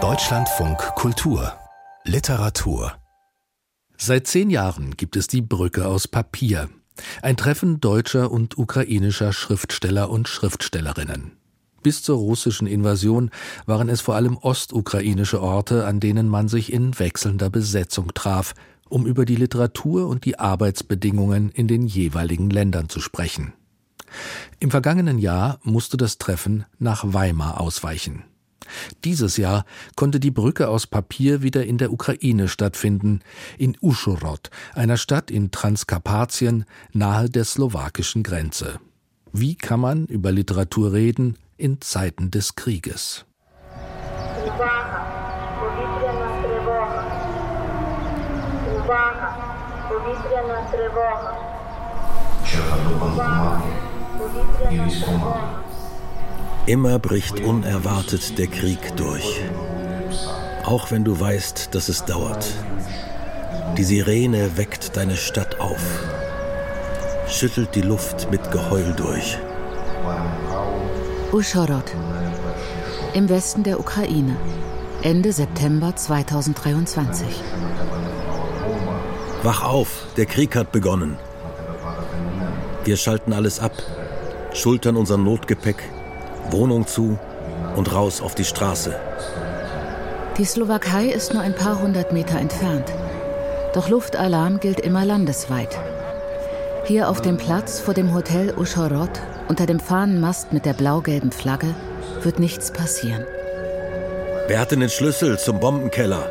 Deutschlandfunk Kultur Literatur Seit zehn Jahren gibt es die Brücke aus Papier. Ein Treffen deutscher und ukrainischer Schriftsteller und Schriftstellerinnen. Bis zur russischen Invasion waren es vor allem ostukrainische Orte, an denen man sich in wechselnder Besetzung traf, um über die Literatur und die Arbeitsbedingungen in den jeweiligen Ländern zu sprechen. Im vergangenen Jahr musste das Treffen nach Weimar ausweichen. Dieses Jahr konnte die Brücke aus Papier wieder in der Ukraine stattfinden, in Uschhorod, einer Stadt in Transkarpatien nahe der slowakischen Grenze. Wie kann man über Literatur reden in Zeiten des Krieges? Immer bricht unerwartet der Krieg durch. Auch wenn du weißt, dass es dauert. Die Sirene weckt deine Stadt auf, schüttelt die Luft mit Geheul durch. Uschhorod, im Westen der Ukraine, Ende September 2023. Wach auf, der Krieg hat begonnen. Wir schalten alles ab, schultern unser Notgepäck Wohnung zu und raus auf die Straße. Die Slowakei ist nur ein paar hundert Meter entfernt. Doch Luftalarm gilt immer landesweit. Hier auf dem Platz vor dem Hotel Uschhorod unter dem Fahnenmast mit der blau-gelben Flagge wird nichts passieren. Wer hatte den Schlüssel zum Bombenkeller?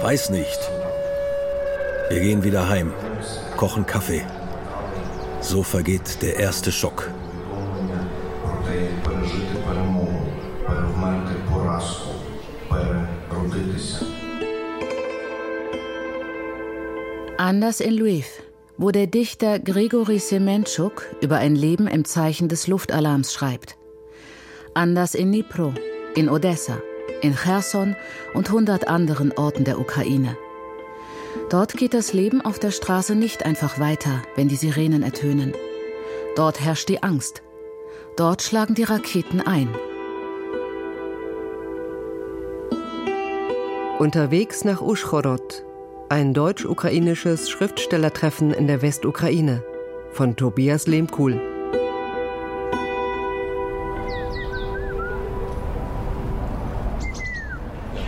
Weiß nicht. Wir gehen wieder heim, kochen Kaffee. So vergeht der erste Schock. Anders in Lviv, wo der Dichter Grigori Semenchuk über ein Leben im Zeichen des Luftalarms schreibt. Anders in Dnipro, in Odessa, in Cherson und hundert anderen Orten der Ukraine. Dort geht das Leben auf der Straße nicht einfach weiter, wenn die Sirenen ertönen. Dort herrscht die Angst. Dort schlagen die Raketen ein. Unterwegs nach Uschhorod, ein deutsch-ukrainisches Schriftstellertreffen in der Westukraine von Tobias Lehmkuhl.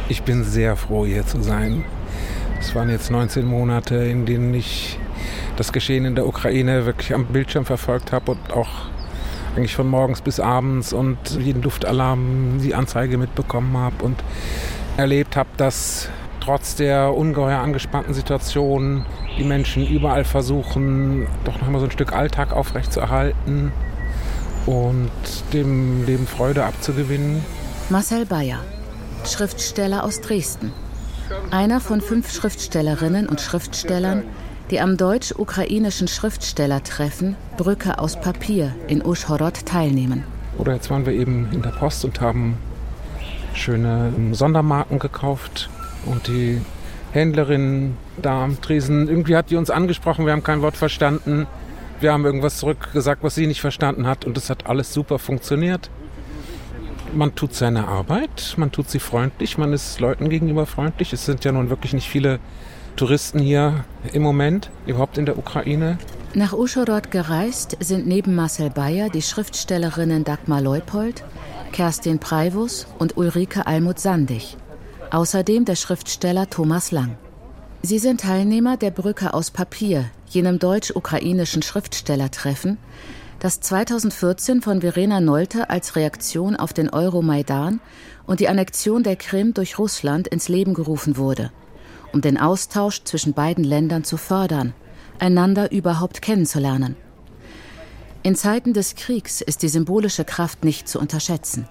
Ich bin sehr froh, hier zu sein. Es waren jetzt 19 Monate, in denen ich das Geschehen in der Ukraine wirklich am Bildschirm verfolgt habe und auch eigentlich von morgens bis abends und jeden Luftalarm, die Anzeige mitbekommen habe und erlebt habe, dass trotz der ungeheuer angespannten Situation die Menschen überall versuchen, doch noch mal so ein Stück Alltag aufrechtzuerhalten und dem Leben Freude abzugewinnen. Marcel Bayer, Schriftsteller aus Dresden. Einer von fünf Schriftstellerinnen und Schriftstellern, die am deutsch-ukrainischen Schriftstellertreffen Brücke aus Papier in Uschhorod teilnehmen. Oder jetzt waren wir eben in der Post und haben schöne Sondermarken gekauft und die Händlerin da am Tresen, irgendwie hat die uns angesprochen, wir haben kein Wort verstanden. Wir haben irgendwas zurückgesagt, was sie nicht verstanden hat und es hat alles super funktioniert. Man tut seine Arbeit, man tut sie freundlich, man ist Leuten gegenüber freundlich. Es sind ja nun wirklich nicht viele Touristen hier im Moment, überhaupt in der Ukraine. Nach Uschhorod gereist sind neben Marcel Bayer die Schriftstellerinnen Dagmar Leupold, Kerstin Preivus und Ulrike Almuth-Sandig. Außerdem der Schriftsteller Thomas Lang. Sie sind Teilnehmer der Brücke aus Papier, jenem deutsch-ukrainischen Schriftstellertreffen, das 2014 von Verena Nolte als Reaktion auf den Euromaidan und die Annexion der Krim durch Russland ins Leben gerufen wurde, um den Austausch zwischen beiden Ländern zu fördern, einander überhaupt kennenzulernen. In Zeiten des Kriegs ist die symbolische Kraft nicht zu unterschätzen.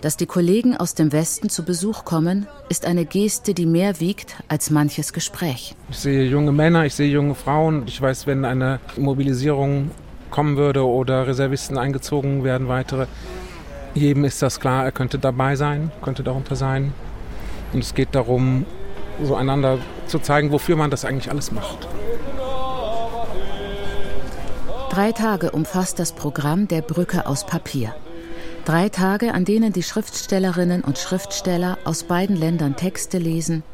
Dass die Kollegen aus dem Westen zu Besuch kommen, ist eine Geste, die mehr wiegt als manches Gespräch. Ich sehe junge Männer, ich sehe junge Frauen. Ich weiß, wenn eine Mobilisierung kommen würde oder Reservisten eingezogen werden, weitere, jedem ist das klar, er könnte dabei sein, könnte darunter sein. Und es geht darum, so einander zu zeigen, wofür man das eigentlich alles macht. Drei Tage umfasst das Programm der Brücke aus Papier. Drei Tage, an denen die Schriftstellerinnen und Schriftsteller aus beiden Ländern Texte lesen,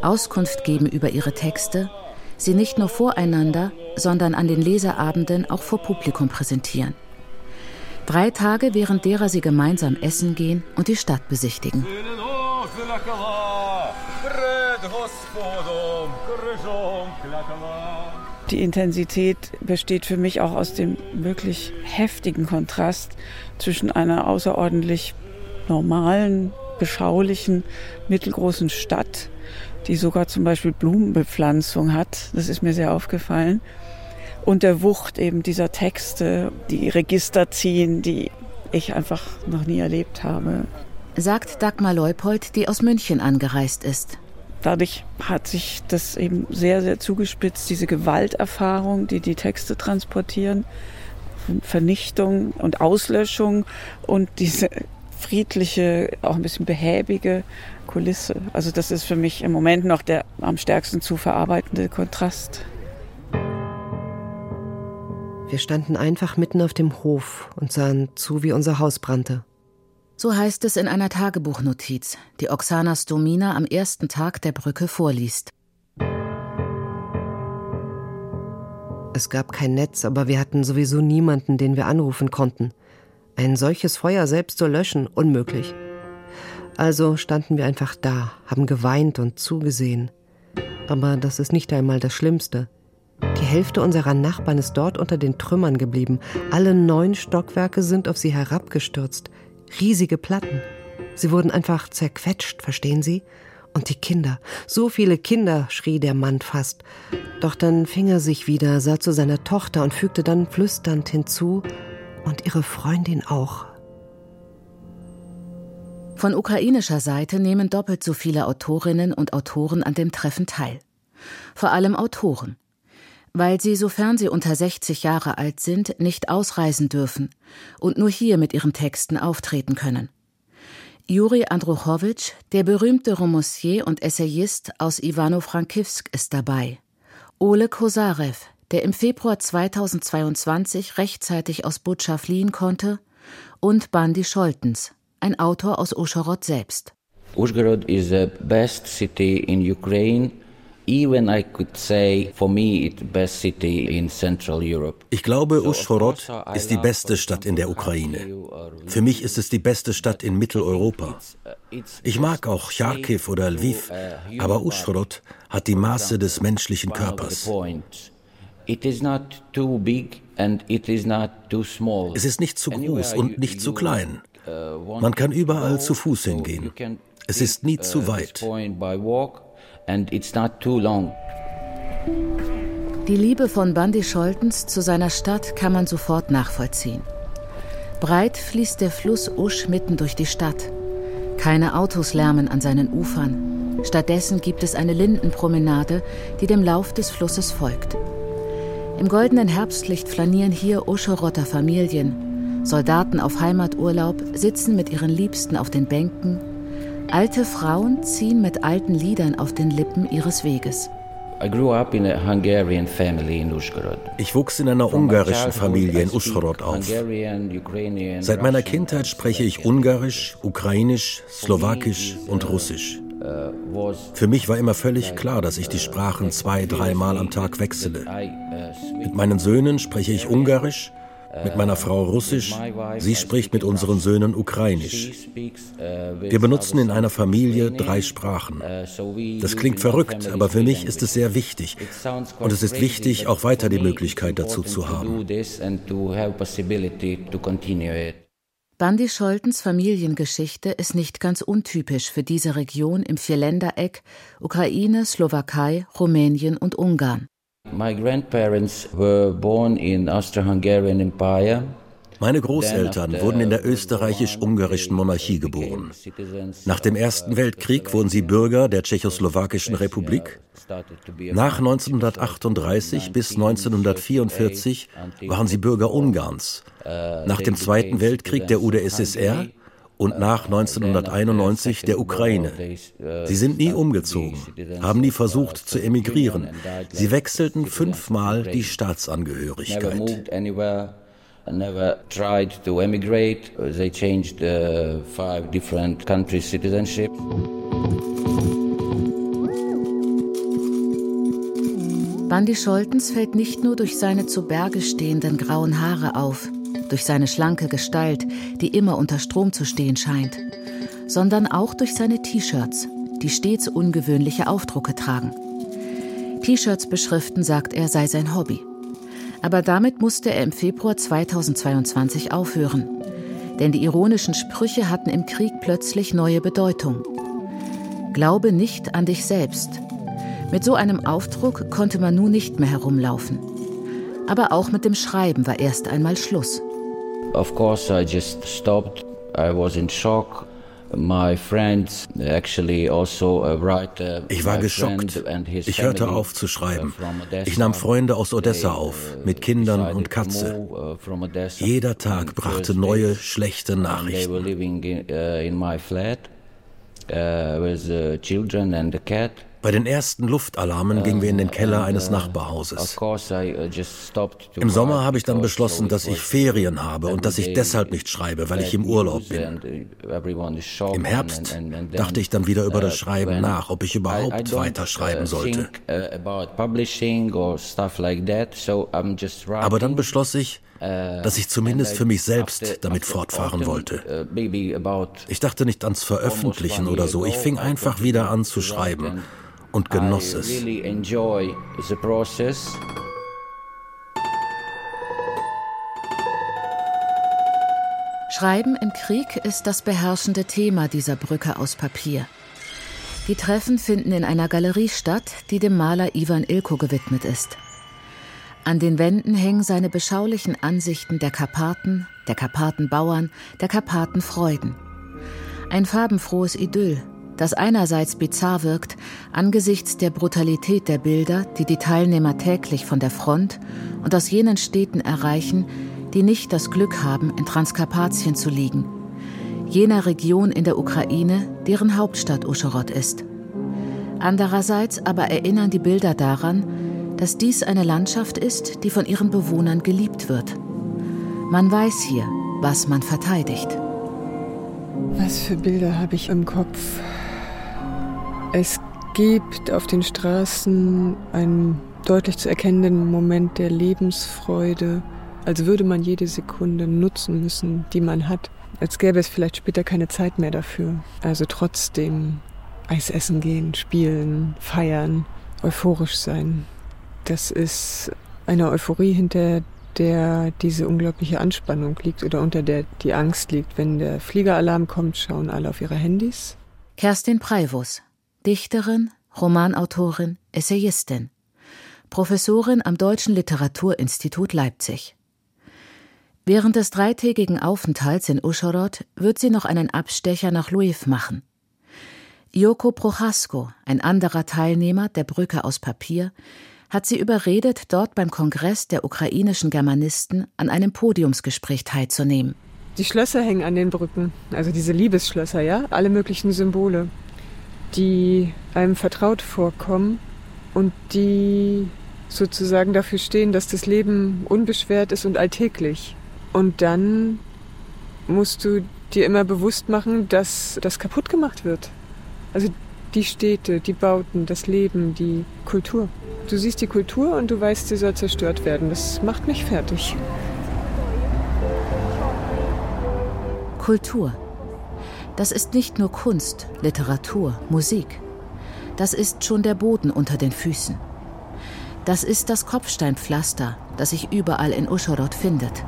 Auskunft geben über ihre Texte, sie nicht nur voreinander, sondern an den Leserabenden auch vor Publikum präsentieren. Drei Tage, während derer sie gemeinsam essen gehen und die Stadt besichtigen. Die Intensität besteht für mich auch aus dem wirklich heftigen Kontrast zwischen einer außerordentlich normalen, beschaulichen, mittelgroßen Stadt, die sogar zum Beispiel Blumenbepflanzung hat. Das ist mir sehr aufgefallen. Und der Wucht eben dieser Texte, die Register ziehen, die ich einfach noch nie erlebt habe. Sagt Dagmar Leupold, die aus München angereist ist. Dadurch hat sich das eben sehr, sehr zugespitzt, diese Gewalterfahrung, die die Texte transportieren, Vernichtung und Auslöschung und diese friedliche, auch ein bisschen behäbige Kulisse. Also das ist für mich im Moment noch der am stärksten zu verarbeitende Kontrast. Wir standen einfach mitten auf dem Hof und sahen zu, wie unser Haus brannte. So heißt es in einer Tagebuchnotiz, die Oksana Stomina am ersten Tag der Brücke vorliest. Es gab kein Netz, aber wir hatten sowieso niemanden, den wir anrufen konnten. Ein solches Feuer selbst zu löschen, unmöglich. Also standen wir einfach da, haben geweint und zugesehen. Aber das ist nicht einmal das Schlimmste. Die Hälfte unserer Nachbarn ist dort unter den Trümmern geblieben. Alle neun Stockwerke sind auf sie herabgestürzt riesige Platten. Sie wurden einfach zerquetscht, verstehen Sie? Und die Kinder, so viele Kinder, schrie der Mann fast. Doch dann fing er sich wieder, sah zu seiner Tochter und fügte dann flüsternd hinzu, und ihre Freundin auch. Von ukrainischer Seite nehmen doppelt so viele Autorinnen und Autoren an dem Treffen teil. Vor allem Autoren weil sie, sofern sie unter 60 Jahre alt sind, nicht ausreisen dürfen und nur hier mit ihren Texten auftreten können. Juri Andruchowitsch, der berühmte Romancier und Essayist aus Ivano-Frankivsk, ist dabei. Ole Kosarev, der im Februar 2022 rechtzeitig aus Butscha fliehen konnte, und Bandi Scholtens, ein Autor aus Uschhorod selbst. Uzhgorod is the best city in Ukraine ich glaube, Uschhorod ist die beste Stadt in der Ukraine. Für mich ist es die beste Stadt in Mitteleuropa. Ich mag auch Charkiw oder Lviv, aber Uschhorod hat die Maße des menschlichen Körpers. Es ist nicht zu groß und nicht zu klein. Man kann überall zu Fuß hingehen. Es ist nie zu weit and it's not too long. Die Liebe von Bandi Scholtens zu seiner Stadt kann man sofort nachvollziehen. Breit fließt der Fluss Usch mitten durch die Stadt. Keine Autos lärmen an seinen Ufern. Stattdessen gibt es eine Lindenpromenade, die dem Lauf des Flusses folgt. Im goldenen Herbstlicht flanieren hier Uschorotter Familien. Soldaten auf Heimaturlaub sitzen mit ihren Liebsten auf den Bänken Alte Frauen ziehen mit alten Liedern auf den Lippen ihres Weges. Ich wuchs in einer ungarischen Familie in Uschhorod auf. Seit meiner Kindheit spreche ich Ungarisch, Ukrainisch, Slowakisch und Russisch. Für mich war immer völlig klar, dass ich die Sprachen zwei, dreimal am Tag wechsle. Mit meinen Söhnen spreche ich Ungarisch, mit meiner Frau Russisch, sie spricht mit unseren Söhnen Ukrainisch. Wir benutzen in einer Familie drei Sprachen. Das klingt verrückt, aber für mich ist es sehr wichtig. Und es ist wichtig, auch weiter die Möglichkeit dazu zu haben. Bandi Scholtens Familiengeschichte ist nicht ganz untypisch für diese Region im Vierländereck Ukraine, Slowakei, Rumänien und Ungarn. My grandparents were born in Austro-Hungarian Empire. Meine Großeltern wurden in der österreichisch-ungarischen Monarchie geboren. Nach dem Ersten Weltkrieg wurden sie Bürger der Tschechoslowakischen Republik. Nach 1938 bis 1944 waren sie Bürger Ungarns. Nach dem Zweiten Weltkrieg der UdSSR und nach 1991 der Ukraine. Sie sind nie umgezogen, haben nie versucht zu emigrieren. Sie wechselten fünfmal die Staatsangehörigkeit. Never tried to emigrate. They changed uh, five different countries' citizenship. Bandy Scholtens fällt nicht nur durch seine zu Berge stehenden grauen Haare auf, durch seine schlanke Gestalt, die immer unter Strom zu stehen scheint, sondern auch durch seine T-Shirts, die stets ungewöhnliche Aufdrucke tragen. T-Shirts beschriften, sagt er, sei sein Hobby. Aber damit musste er im Februar 2022 aufhören. Denn die ironischen Sprüche hatten im Krieg plötzlich neue Bedeutung. Glaube nicht an dich selbst. Mit so einem Aufdruck konnte man nun nicht mehr herumlaufen. Aber auch mit dem Schreiben war erst einmal Schluss. Of course, I just stopped. I was in shock. My friends actually also. Ich war geschockt. Ich hörte auf zu schreiben. Uh, ich nahm Freunde aus Odessa auf, uh, mit Kindern und Katze. Uh, Jeder Tag brachte neue, schlechte Nachrichten. Bei den ersten Luftalarmen gingen wir in den Keller eines Nachbarhauses. Im Sommer habe ich dann beschlossen, dass ich Ferien habe und dass ich deshalb nicht schreibe, weil ich im Urlaub bin. Im Herbst dachte ich dann wieder über das Schreiben nach, ob ich überhaupt weiter schreiben sollte. Aber dann beschloss ich, dass ich zumindest für mich selbst damit fortfahren wollte. Ich dachte nicht ans Veröffentlichen oder so, ich fing einfach wieder an zu schreiben und genoss es. Schreiben im Krieg ist das beherrschende Thema dieser Brücke aus Papier. Die Treffen finden in einer Galerie statt, die dem Maler Ivan Ilko gewidmet ist. An den Wänden hängen seine beschaulichen Ansichten der Karpaten, der Karpatenbauern, der Karpatenfreuden. Ein farbenfrohes Idyll, das einerseits bizarr wirkt angesichts der Brutalität der Bilder, die die Teilnehmer täglich von der Front und aus jenen Städten erreichen, die nicht das Glück haben, in Transkarpatien zu liegen, jener Region in der Ukraine, deren Hauptstadt Uschorod ist. Andererseits aber erinnern die Bilder daran, dass dies eine Landschaft ist, die von ihren Bewohnern geliebt wird. Man weiß hier, was man verteidigt. Was für Bilder habe ich im Kopf? Es gibt auf den Straßen einen deutlich zu erkennenden Moment der Lebensfreude, als würde man jede Sekunde nutzen müssen, die man hat. Als gäbe es vielleicht später keine Zeit mehr dafür. Also trotzdem Eis essen gehen, spielen, feiern, euphorisch sein. Das ist eine Euphorie, hinter der diese unglaubliche Anspannung liegt oder unter der die Angst liegt. Wenn der Fliegeralarm kommt, schauen alle auf ihre Handys. Kerstin Preivus, Dichterin, Romanautorin, Essayistin, Professorin am Deutschen Literaturinstitut Leipzig. Während des dreitägigen Aufenthalts in Uschhorod wird sie noch einen Abstecher nach Lviv machen. Joko Prochasko, ein anderer Teilnehmer der Brücke aus Papier, hat sie überredet, dort beim Kongress der ukrainischen Germanisten an einem Podiumsgespräch teilzunehmen. Die Schlösser hängen an den Brücken, also diese Liebesschlösser, ja, alle möglichen Symbole die einem vertraut vorkommen und die sozusagen dafür stehen, dass das Leben unbeschwert ist und alltäglich. Und dann musst du dir immer bewusst machen, dass das kaputt gemacht wird. Also die Städte, die Bauten, das Leben, die Kultur. Du siehst die Kultur und du weißt, sie soll zerstört werden. Das macht mich fertig. Kultur. Das ist nicht nur Kunst, Literatur, Musik. Das ist schon der Boden unter den Füßen. Das ist das Kopfsteinpflaster, das sich überall in Uschhorod findet.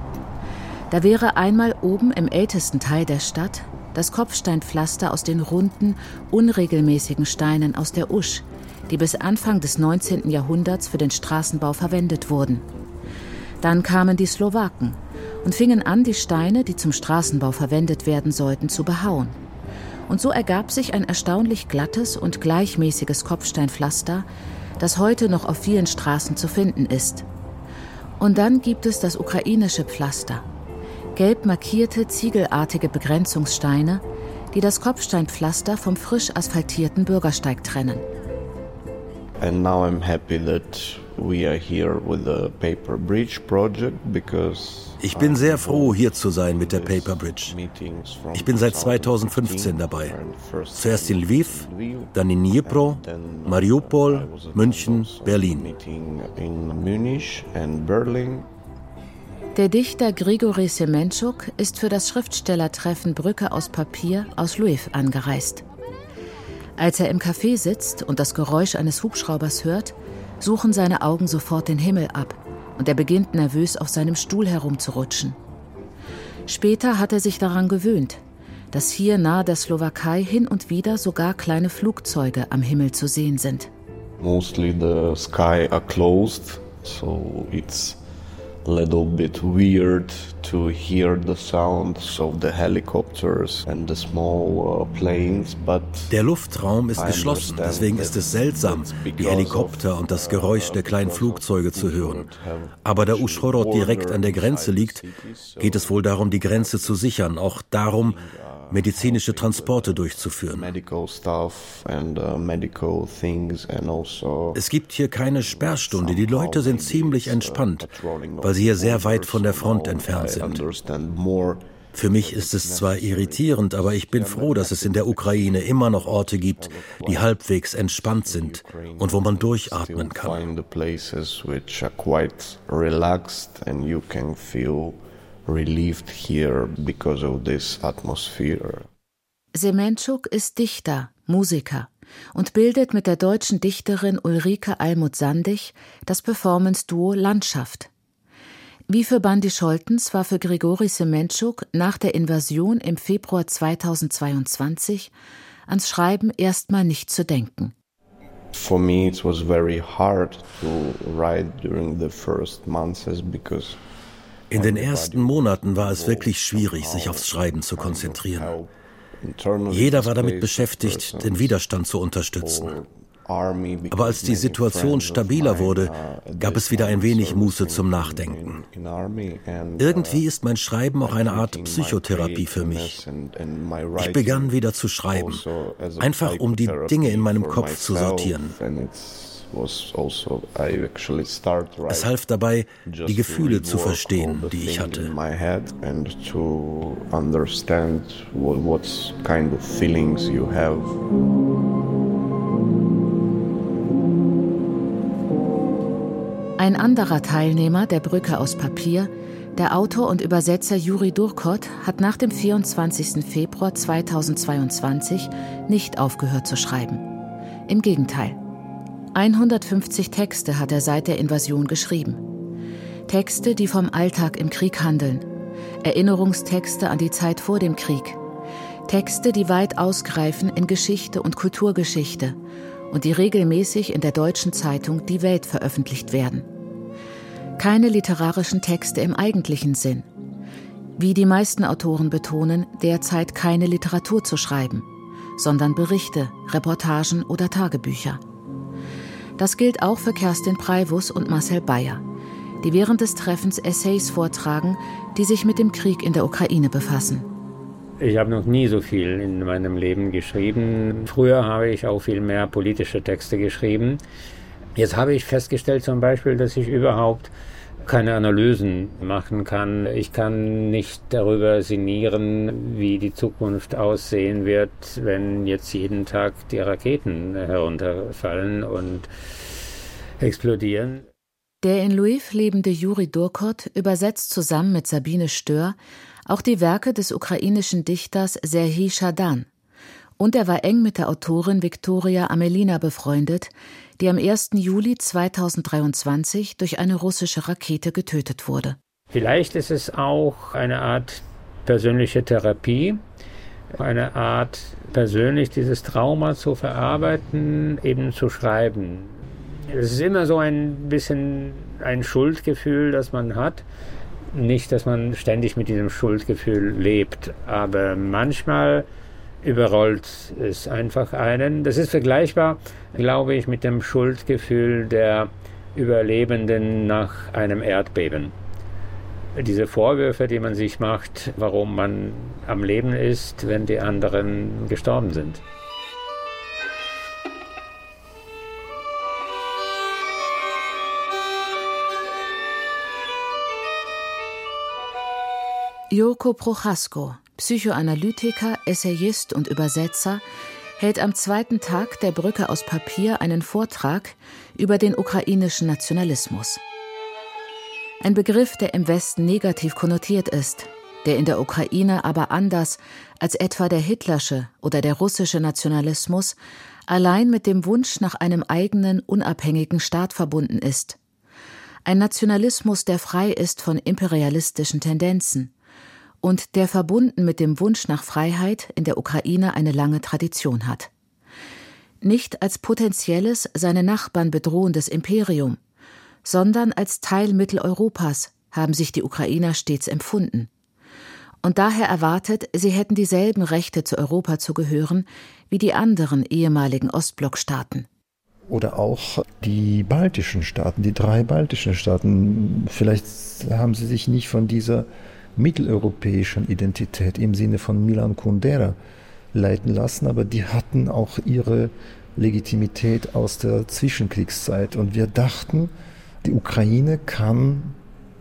Da wäre einmal oben im ältesten Teil der Stadt das Kopfsteinpflaster aus den runden, unregelmäßigen Steinen aus der Usch, die bis Anfang des 19. Jahrhunderts für den Straßenbau verwendet wurden. Dann kamen die Slowaken und fingen an, die Steine, die zum Straßenbau verwendet werden sollten, zu behauen. Und so ergab sich ein erstaunlich glattes und gleichmäßiges Kopfsteinpflaster, das heute noch auf vielen Straßen zu finden ist. Und dann gibt es das ukrainische Pflaster. Gelb markierte, ziegelartige And now I'm happy that we are here with the Paper Bridge project because ich bin sehr froh, hier zu sein mit der Paper Bridge. Ich bin seit 2015 dabei. Zuerst in Lviv, dann in Dnipro, Mariupol, München, Berlin. Der Dichter Grigori Semenchuk ist für das Schriftstellertreffen Brücke aus Papier aus Lviv angereist. Als er im Café sitzt und das Geräusch eines Hubschraubers hört, suchen seine Augen sofort den Himmel ab und er beginnt nervös auf seinem Stuhl herumzurutschen. Später hat er sich daran gewöhnt, dass hier nahe der Slowakei hin und wieder sogar kleine Flugzeuge am Himmel zu sehen sind. Mostly the sky are closed, so it's little bit weird to hear the sounds of the helicopters and the small uh, planes, but Der Luftraum ist geschlossen, deswegen ist es seltsam, die Helikopter und das Geräusch der kleinen Flugzeuge zu hören. Aber da Uschhorod direkt an der Grenze liegt, geht es wohl darum, die Grenze zu sichern, auch darum, medizinische Transporte durchzuführen. Uh, also es gibt hier keine Sperrstunde. Die Leute sind ziemlich uh, entspannt, weil sie hier sehr weit von der Front entfernt sind. Für mich ist es zwar irritierend, aber ich bin froh, dass es in der Ukraine immer noch Orte gibt, die halbwegs entspannt sind und wo man durchatmen kann relieved here because of this atmosphere. Semenschuk ist Dichter, Musiker und bildet mit der deutschen Dichterin Ulrike Almuth-Sandig das Performance-Duo Landschaft. Wie für Bandi Scholtens war für Grigori Semenschuk nach der Invasion im Februar 2022 ans Schreiben erstmal nicht zu denken. For me it was very hard to write during the first months because in den ersten Monaten war es wirklich schwierig, sich aufs Schreiben zu konzentrieren. Jeder war damit beschäftigt, den Widerstand zu unterstützen. Aber als die Situation stabiler wurde, gab es wieder ein wenig Muße zum Nachdenken. Irgendwie ist mein Schreiben auch eine Art Psychotherapie für mich. Ich begann wieder zu schreiben, einfach um die Dinge in meinem Kopf zu sortieren. Also, es half dabei, die Gefühle zu verstehen, die ich hatte. Ein anderer Teilnehmer der Brücke aus Papier, der Autor und Übersetzer Juri Durkot, hat nach dem 24. Februar 2022 nicht aufgehört zu schreiben. Im Gegenteil. 150 Texte hat er seit der Invasion geschrieben. Texte, die vom Alltag im Krieg handeln. Erinnerungstexte an die Zeit vor dem Krieg. Texte, die weit ausgreifen in Geschichte und Kulturgeschichte und die regelmäßig in der deutschen Zeitung Die Welt veröffentlicht werden. Keine literarischen Texte im eigentlichen Sinn. Wie die meisten Autoren betonen, derzeit keine Literatur zu schreiben, sondern Berichte, Reportagen oder Tagebücher. Das gilt auch für Kerstin Preivus und Marcel Bayer, die während des Treffens Essays vortragen, die sich mit dem Krieg in der Ukraine befassen. Ich habe noch nie so viel in meinem Leben geschrieben. Früher habe ich auch viel mehr politische Texte geschrieben. Jetzt habe ich festgestellt zum Beispiel, dass ich überhaupt keine Analysen machen kann. Ich kann nicht darüber sinnieren, wie die Zukunft aussehen wird, wenn jetzt jeden Tag die Raketen herunterfallen und explodieren. Der in Lviv lebende Juri Durkot übersetzt zusammen mit Sabine Stör auch die Werke des ukrainischen Dichters Serhii Shadan. Und er war eng mit der Autorin Viktoria Amelina befreundet, die am 1. Juli 2023 durch eine russische Rakete getötet wurde. Vielleicht ist es auch eine Art persönliche Therapie, eine Art persönlich dieses Trauma zu verarbeiten, eben zu schreiben. Es ist immer so ein bisschen ein Schuldgefühl, das man hat. Nicht, dass man ständig mit diesem Schuldgefühl lebt, aber manchmal überrollt es einfach einen. Das ist vergleichbar, glaube ich, mit dem Schuldgefühl der Überlebenden nach einem Erdbeben. Diese Vorwürfe, die man sich macht, warum man am Leben ist, wenn die anderen gestorben sind. Joko Prochasko Psychoanalytiker, Essayist und Übersetzer, hält am zweiten Tag der Brücke aus Papier einen Vortrag über den ukrainischen Nationalismus. Ein Begriff, der im Westen negativ konnotiert ist, der in der Ukraine aber anders als etwa der hitlersche oder der russische Nationalismus allein mit dem Wunsch nach einem eigenen, unabhängigen Staat verbunden ist. Ein Nationalismus, der frei ist von imperialistischen Tendenzen und der verbunden mit dem Wunsch nach Freiheit in der Ukraine eine lange Tradition hat. Nicht als potenzielles seine Nachbarn bedrohendes Imperium, sondern als Teil Mitteleuropas haben sich die Ukrainer stets empfunden. Und daher erwartet, sie hätten dieselben Rechte zu Europa zu gehören wie die anderen ehemaligen Ostblockstaaten. Oder auch die baltischen Staaten, die drei baltischen Staaten. Vielleicht haben sie sich nicht von dieser mitteleuropäischen Identität im Sinne von Milan Kundera leiten lassen, aber die hatten auch ihre Legitimität aus der Zwischenkriegszeit. Und wir dachten, die Ukraine kann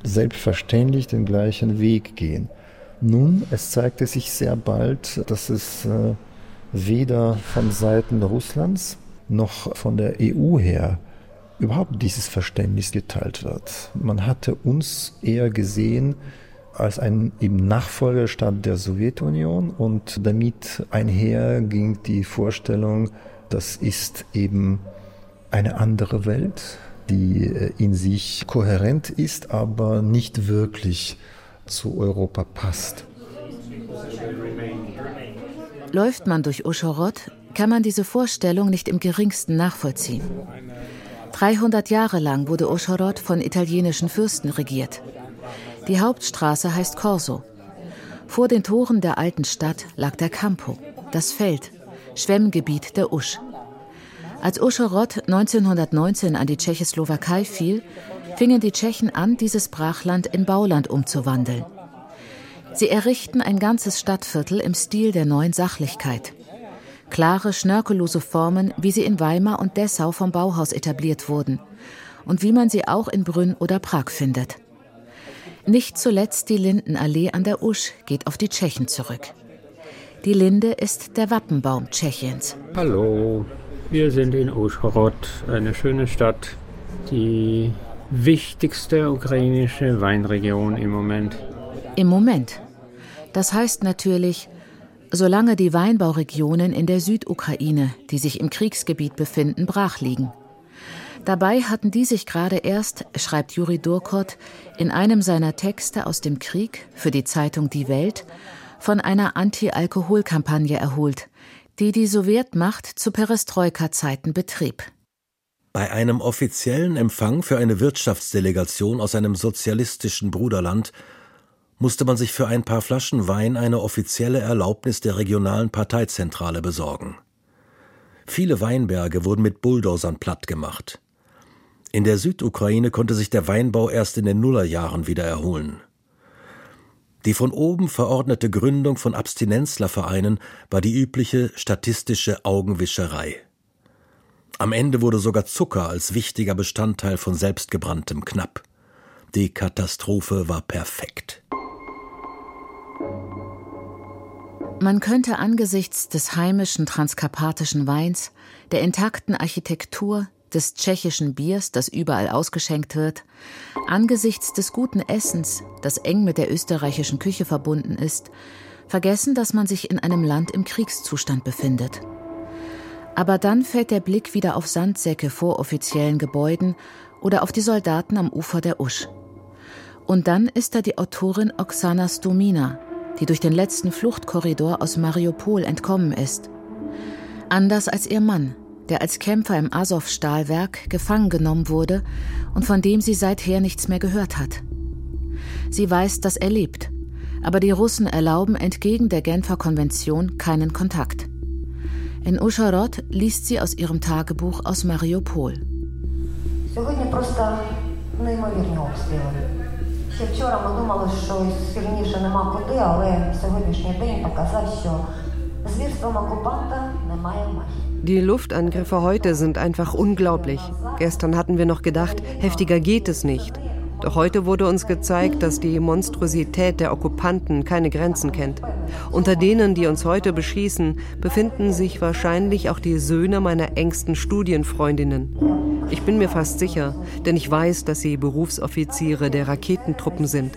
selbstverständlich den gleichen Weg gehen. Nun, es zeigte sich sehr bald, dass es äh, weder von Seiten Russlands noch von der EU her überhaupt dieses Verständnis geteilt wird. Man hatte uns eher gesehen als ein eben Nachfolgerstaat der Sowjetunion und damit einher ging die Vorstellung, das ist eben eine andere Welt, die äh, in sich kohärent ist, aber nicht wirklich zu Europa passt. Läuft man durch Uschhorod, kann man diese Vorstellung nicht im geringsten nachvollziehen. 300 Jahre lang wurde Uschhorod von italienischen Fürsten regiert. Die Hauptstraße heißt Corso. Vor den Toren der alten Stadt lag der Campo, das Feld, Schwemmgebiet der Usch. Als Uschhorod 1919 an die Tschechoslowakei fiel, fingen die Tschechen an, dieses Brachland in Bauland umzuwandeln. Sie errichten ein ganzes Stadtviertel im Stil der neuen Sachlichkeit. Klare, schnörkellose Formen, wie sie in Weimar und Dessau vom Bauhaus etabliert wurden und wie man sie auch in Brünn oder Prag findet. Nicht zuletzt die Lindenallee an der Usch geht auf die Tschechen zurück. Die Linde ist der Wappenbaum Tschechiens. Hallo, wir sind in Uschhorod, eine schöne Stadt, die wichtigste ukrainische Weinregion im Moment. Im Moment. Das heißt natürlich, solange die Weinbauregionen in der Südukraine, die sich im Kriegsgebiet befinden, brach liegen. Dabei hatten die sich gerade erst, schreibt Juri Durkot in einem seiner Texte aus dem Krieg für die Zeitung Die Welt, von einer Anti-Alkohol-Kampagne erholt, die die Sowjetmacht zu Perestroika-Zeiten betrieb. Bei einem offiziellen Empfang für eine Wirtschaftsdelegation aus einem sozialistischen Bruderland musste man sich für ein paar Flaschen Wein eine offizielle Erlaubnis der regionalen Parteizentrale besorgen. Viele Weinberge wurden mit Bulldozern plattgemacht. In der Südukraine konnte sich der Weinbau erst in den Nullerjahren wieder erholen. Die von oben verordnete Gründung von Abstinenzlervereinen war die übliche statistische Augenwischerei. Am Ende wurde sogar Zucker als wichtiger Bestandteil von selbstgebranntem knapp. Die Katastrophe war perfekt. Man könnte angesichts des heimischen transkarpatischen Weins, der intakten Architektur, des tschechischen Biers, das überall ausgeschenkt wird, angesichts des guten Essens, das eng mit der österreichischen Küche verbunden ist, vergessen, dass man sich in einem Land im Kriegszustand befindet. Aber dann fällt der Blick wieder auf Sandsäcke vor offiziellen Gebäuden oder auf die Soldaten am Ufer der Usch. Und dann ist da die Autorin Oksana Stomina, die durch den letzten Fluchtkorridor aus Mariupol entkommen ist. Anders als ihr Mann, der als Kämpfer im Azov-Stahlwerk gefangen genommen wurde und von dem sie seither nichts mehr gehört hat. Sie weiß, dass er lebt, aber die Russen erlauben entgegen der Genfer Konvention keinen Kontakt. In Uscharod liest sie aus ihrem Tagebuch aus Mariupol. Ще вчора ми думали, що сильніше нема куди, але сьогоднішній день показав, що звірством окупанта немає магії. Die Luftangriffe heute sind einfach unglaublich. Gestern hatten wir noch gedacht, heftiger geht es nicht. Doch heute wurde uns gezeigt, dass die Monstrosität der Okkupanten keine Grenzen kennt. Unter denen, die uns heute beschießen, befinden sich wahrscheinlich auch die Söhne meiner engsten Studienfreundinnen. Ich bin mir fast sicher, denn ich weiß, dass sie Berufsoffiziere der Raketentruppen sind.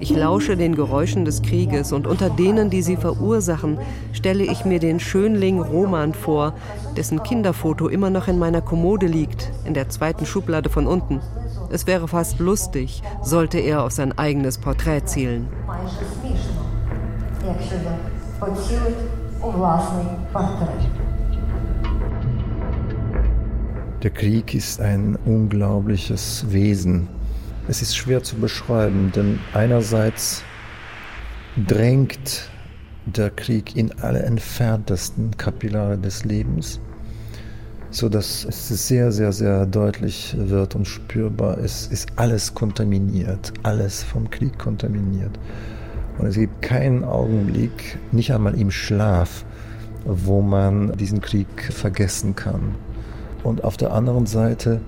Ich lausche den Geräuschen des Krieges und unter denen, die sie verursachen, stelle ich mir den Schönling Roman vor, dessen Kinderfoto immer noch in meiner Kommode liegt, in der zweiten Schublade von unten. Es wäre fast lustig, sollte er auf sein eigenes Porträt zielen. Der Krieg ist ein unglaubliches Wesen. Es ist schwer zu beschreiben, denn einerseits drängt der Krieg in alle entferntesten Kapillare des Lebens, so dass es sehr, sehr, sehr deutlich wird und spürbar. Es ist alles kontaminiert, alles vom Krieg kontaminiert. Und es gibt keinen Augenblick, nicht einmal im Schlaf, wo man diesen Krieg vergessen kann. Und auf der anderen Seite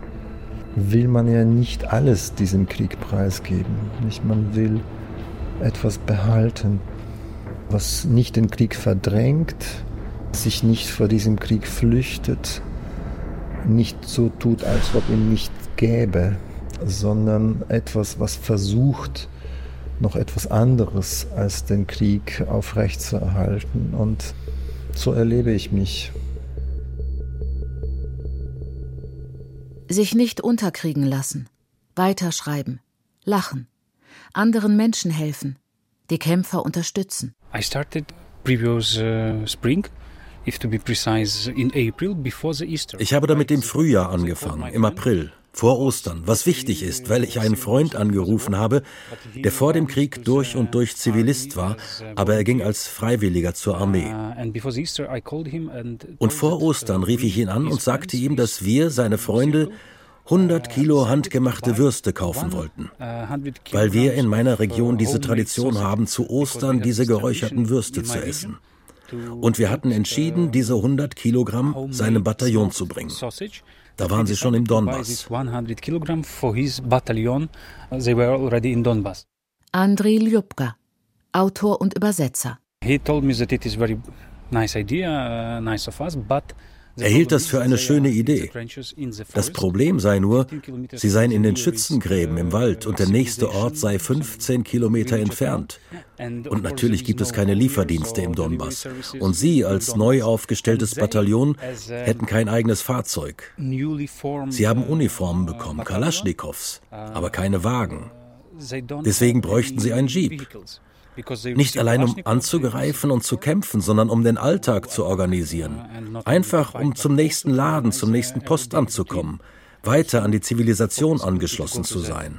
will man ja nicht alles diesem Krieg preisgeben. Nicht, man will etwas behalten, was nicht den Krieg verdrängt, sich nicht vor diesem Krieg flüchtet, nicht so tut, als ob ihn nicht gäbe, sondern etwas, was versucht, noch etwas anderes als den Krieg aufrechtzuerhalten. Und so erlebe ich mich. Sich nicht unterkriegen lassen, weiterschreiben, lachen, anderen Menschen helfen, die Kämpfer unterstützen. I started previous uh, spring ich habe damit im Frühjahr angefangen, im April, vor Ostern, was wichtig ist, weil ich einen Freund angerufen habe, der vor dem Krieg durch und durch Zivilist war, aber er ging als Freiwilliger zur Armee. Und vor Ostern rief ich ihn an und sagte ihm, dass wir, seine Freunde, 100 Kilo handgemachte Würste kaufen wollten, weil wir in meiner Region diese Tradition haben, zu Ostern diese geräucherten Würste zu essen. Und wir hatten entschieden, diese 100 Kilogramm seinem Bataillon zu bringen. Da waren sie schon im Donbass. Andriy Ljubka, Autor und Übersetzer. He told me that it is very nice idea, uh, nice of us, but er hielt das für eine schöne Idee. Das Problem sei nur, sie seien in den Schützengräben im Wald und der nächste Ort sei 15 Kilometer entfernt. Und natürlich gibt es keine Lieferdienste im Donbass. Und sie als neu aufgestelltes Bataillon hätten kein eigenes Fahrzeug. Sie haben Uniformen bekommen, Kalaschnikows, aber keine Wagen. Deswegen bräuchten sie einen Jeep. Nicht allein um anzugreifen und zu kämpfen, sondern um den Alltag zu organisieren. Einfach um zum nächsten Laden, zum nächsten Postamt zu kommen, weiter an die Zivilisation angeschlossen zu sein.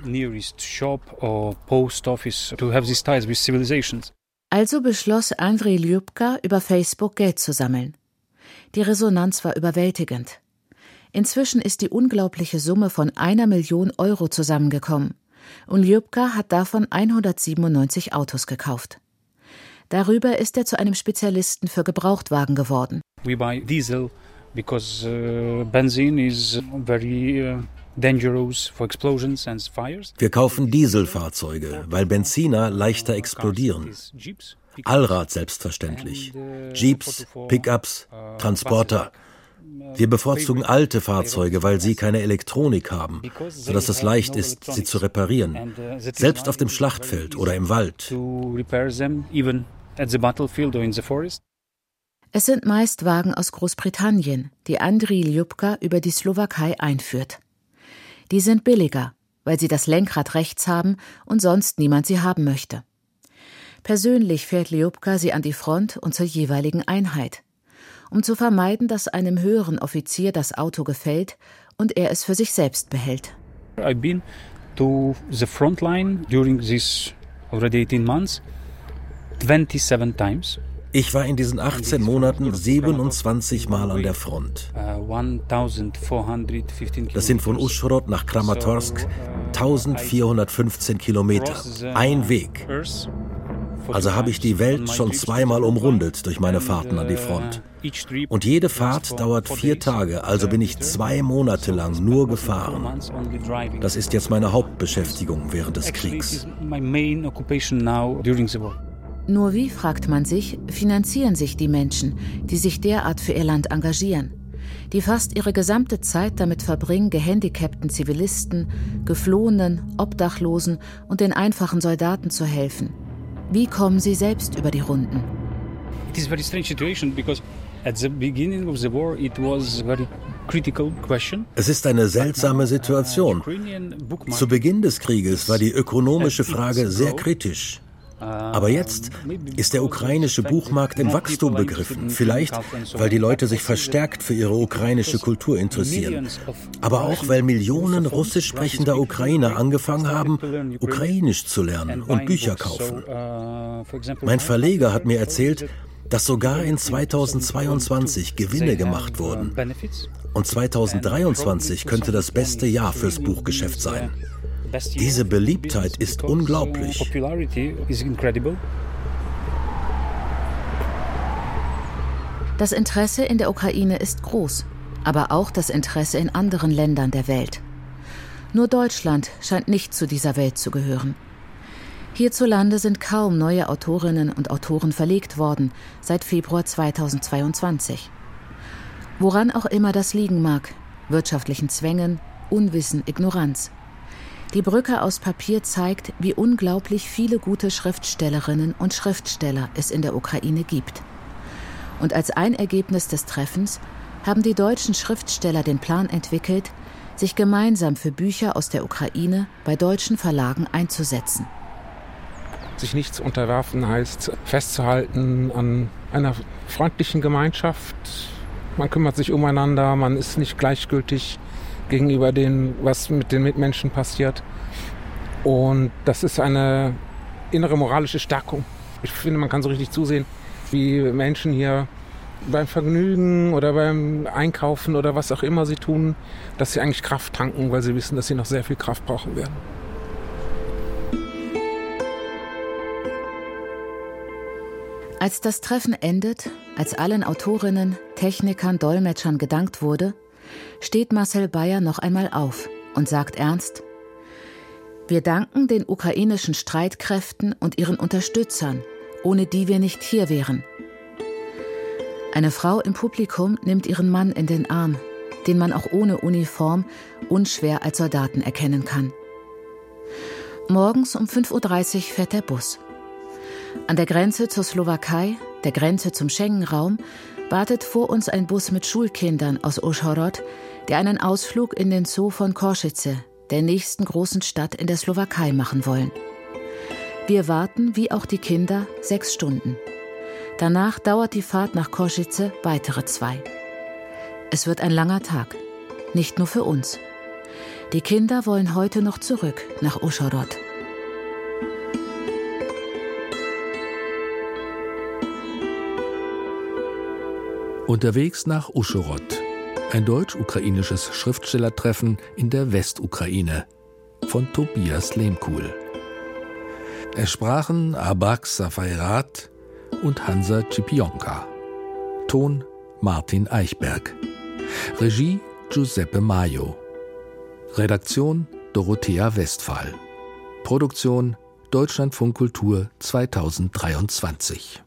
Also beschloss Andrei Ljubka, über Facebook Geld zu sammeln. Die Resonanz war überwältigend. Inzwischen ist die unglaubliche Summe von einer Million Euro zusammengekommen und Ljubka hat davon 197 Autos gekauft. Darüber ist er zu einem Spezialisten für Gebrauchtwagen geworden. We buy diesel because uh, benzene is very uh wir kaufen Dieselfahrzeuge, weil Benziner leichter explodieren. Allrad selbstverständlich. Uh, Jeeps, Pickups, Transporter. Wir bevorzugen alte Fahrzeuge, weil sie keine Elektronik haben, sodass es leicht ist, sie zu reparieren, selbst auf dem Schlachtfeld oder im Wald. Es sind meist Wagen aus Großbritannien, die Andriy Ljubka über die Slowakei einführt. Die sind billiger, weil sie das Lenkrad rechts haben und sonst niemand sie haben möchte. Persönlich fährt Ljubka sie an die Front und zur jeweiligen Einheit um zu vermeiden, dass einem höheren Offizier das Auto gefällt und er es für sich selbst behält. I've been to the front line during these already 18 months 27 times. Ich war in diesen 18 Monaten 27 Mal an der Front. Uh, das sind von Uschhorod nach Kramatorsk 1415 Kilometer. Ein Weg. Also habe ich die Welt schon zweimal umrundet durch meine Fahrten an die Front. Und jede Fahrt dauert vier Tage, also bin ich zwei Monate lang nur gefahren. Das ist jetzt meine Hauptbeschäftigung während des Kriegs. Nur wie, fragt man sich, finanzieren sich die Menschen, die sich derart für ihr Land engagieren? die fast ihre gesamte Zeit damit verbringen, gehandicapten Zivilisten, Geflohenen, Obdachlosen und den einfachen Soldaten zu helfen. Wie kommen sie selbst über die Runden? Es ist eine seltsame Situation. Zu Beginn des Krieges war die ökonomische Frage sehr kritisch. Aber jetzt ist der ukrainische Buchmarkt im Wachstum begriffen. Vielleicht, weil die Leute sich verstärkt für ihre ukrainische Kultur interessieren. Aber auch, weil Millionen russisch sprechender Ukrainer angefangen haben, ukrainisch zu lernen und Bücher kaufen. Mein Verleger hat mir erzählt, dass sogar in 2022 Gewinne gemacht wurden. Und 2023 könnte das beste Jahr fürs Buchgeschäft sein. Diese Beliebtheit ist unglaublich. Das Interesse in der Ukraine ist groß, aber auch das Interesse in anderen Ländern der Welt. Nur Deutschland scheint nicht zu dieser Welt zu gehören. Hierzulande sind kaum neue Autorinnen und Autoren verlegt worden seit Februar 2022. Woran auch immer das liegen mag, wirtschaftlichen Zwängen, Unwissen, Ignoranz. Die Brücke aus Papier zeigt, wie unglaublich viele gute Schriftstellerinnen und Schriftsteller es in der Ukraine gibt. Und als ein Ergebnis des Treffens haben die deutschen Schriftsteller den Plan entwickelt, sich gemeinsam für Bücher aus der Ukraine bei deutschen Verlagen einzusetzen. Sich nichts unterwerfen heißt festzuhalten an einer freundlichen Gemeinschaft. Man kümmert sich umeinander, man ist nicht gleichgültig gegenüber dem, was mit den Mitmenschen passiert. Und das ist eine innere moralische Stärkung. Ich finde, man kann so richtig zusehen, wie Menschen hier beim Vergnügen oder beim Einkaufen oder was auch immer sie tun, dass sie eigentlich Kraft tanken, weil sie wissen, dass sie noch sehr viel Kraft brauchen werden. Als das Treffen endet, als allen Autorinnen, Technikern, Dolmetschern gedankt wurde, steht Marcel Bayer noch einmal auf und sagt ernst, wir danken den ukrainischen Streitkräften und ihren Unterstützern, ohne die wir nicht hier wären. Eine Frau im Publikum nimmt ihren Mann in den Arm, den man auch ohne Uniform unschwer als Soldaten erkennen kann. Morgens um 5.30 Uhr fährt der Bus. An der Grenze zur Slowakei, der Grenze zum Schengen-Raum, wartet vor uns ein Bus mit Schulkindern aus Oschorod, die einen Ausflug in den Zoo von Korschice, der nächsten großen Stadt in der Slowakei, machen wollen. Wir warten, wie auch die Kinder, sechs Stunden. Danach dauert die Fahrt nach Korschice weitere zwei. Es wird ein langer Tag, nicht nur für uns. Die Kinder wollen heute noch zurück nach Oschorod. Unterwegs nach Uschorod, ein deutsch-ukrainisches Schriftstellertreffen in der Westukraine von Tobias Lehmkuhl. Es sprachen Abak Safairat und Hansa Cipionka. Ton Martin Eichberg. Regie Giuseppe Maio. Redaktion Dorothea Westphal. Produktion Deutschlandfunk Kultur 2023.